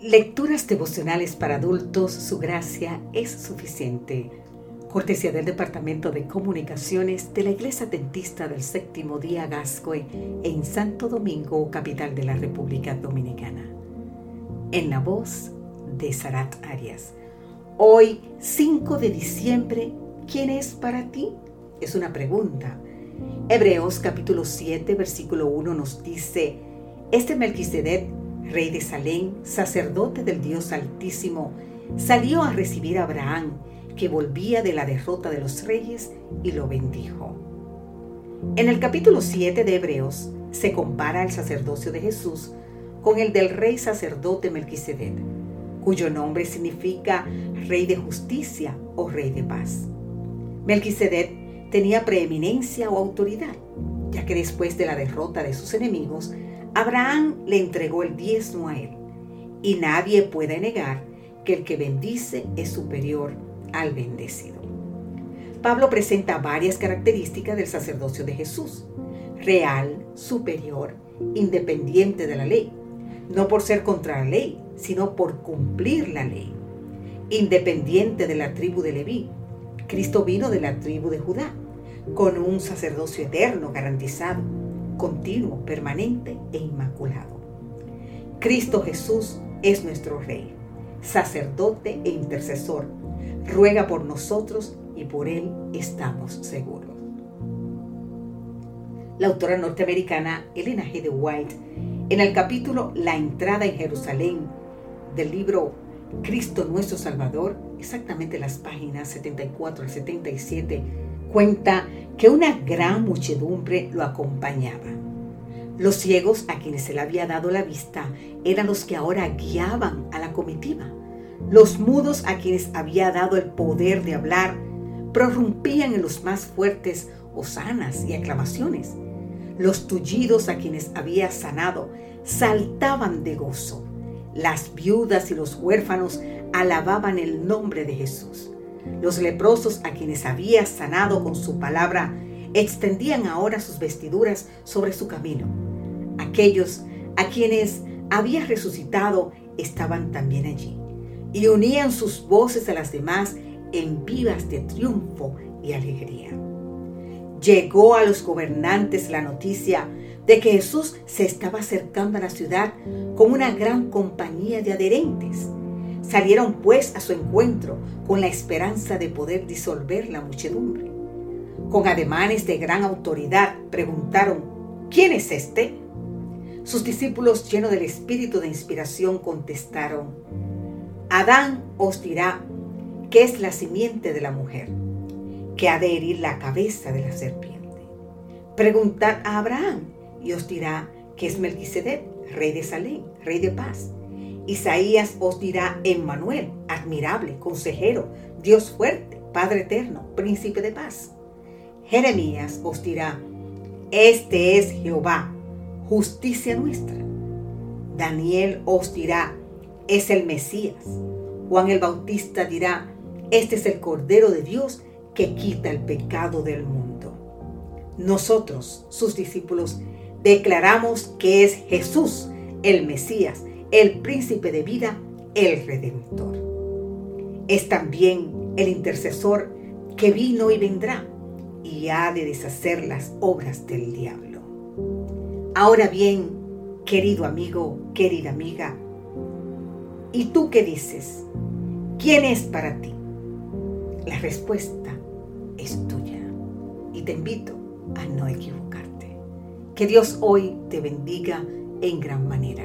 Lecturas devocionales para adultos, su gracia es suficiente. Cortesía del Departamento de Comunicaciones de la Iglesia Dentista del Séptimo Día Gascoe en Santo Domingo, capital de la República Dominicana. En la voz de Sarat Arias. Hoy, 5 de diciembre, ¿quién es para ti? Es una pregunta. Hebreos capítulo 7, versículo 1 nos dice, este Melquisedec rey de Salem, sacerdote del Dios Altísimo, salió a recibir a Abraham, que volvía de la derrota de los reyes, y lo bendijo. En el capítulo 7 de Hebreos se compara el sacerdocio de Jesús con el del rey sacerdote Melquisedec, cuyo nombre significa rey de justicia o rey de paz. Melquisedec tenía preeminencia o autoridad, ya que después de la derrota de sus enemigos, Abraham le entregó el diezmo a él, y nadie puede negar que el que bendice es superior al bendecido. Pablo presenta varias características del sacerdocio de Jesús, real, superior, independiente de la ley, no por ser contra la ley, sino por cumplir la ley, independiente de la tribu de Leví. Cristo vino de la tribu de Judá, con un sacerdocio eterno garantizado continuo, permanente e inmaculado. Cristo Jesús es nuestro Rey, sacerdote e intercesor. Ruega por nosotros y por Él estamos seguros. La autora norteamericana Elena G. de White, en el capítulo La entrada en Jerusalén del libro Cristo nuestro Salvador, exactamente las páginas 74 al 77, cuenta que una gran muchedumbre lo acompañaba. Los ciegos a quienes se le había dado la vista eran los que ahora guiaban a la comitiva. Los mudos a quienes había dado el poder de hablar prorrumpían en los más fuertes hosanas y aclamaciones. Los tullidos a quienes había sanado saltaban de gozo. Las viudas y los huérfanos alababan el nombre de Jesús. Los leprosos a quienes había sanado con su palabra extendían ahora sus vestiduras sobre su camino. Aquellos a quienes había resucitado estaban también allí y unían sus voces a las demás en vivas de triunfo y alegría. Llegó a los gobernantes la noticia de que Jesús se estaba acercando a la ciudad con una gran compañía de adherentes Salieron pues a su encuentro con la esperanza de poder disolver la muchedumbre. Con ademanes de gran autoridad preguntaron, ¿quién es este? Sus discípulos llenos del espíritu de inspiración contestaron, Adán os dirá que es la simiente de la mujer, que ha de herir la cabeza de la serpiente. Preguntad a Abraham y os dirá que es Melquisedec, rey de Salem, rey de paz. Isaías os dirá Emmanuel, admirable, consejero, Dios fuerte, Padre eterno, príncipe de paz. Jeremías os dirá, este es Jehová, justicia nuestra. Daniel os dirá, es el Mesías. Juan el Bautista dirá, este es el Cordero de Dios que quita el pecado del mundo. Nosotros, sus discípulos, declaramos que es Jesús, el Mesías, el príncipe de vida, el redentor. Es también el intercesor que vino y vendrá y ha de deshacer las obras del diablo. Ahora bien, querido amigo, querida amiga, ¿y tú qué dices? ¿Quién es para ti? La respuesta es tuya y te invito a no equivocarte. Que Dios hoy te bendiga en gran manera.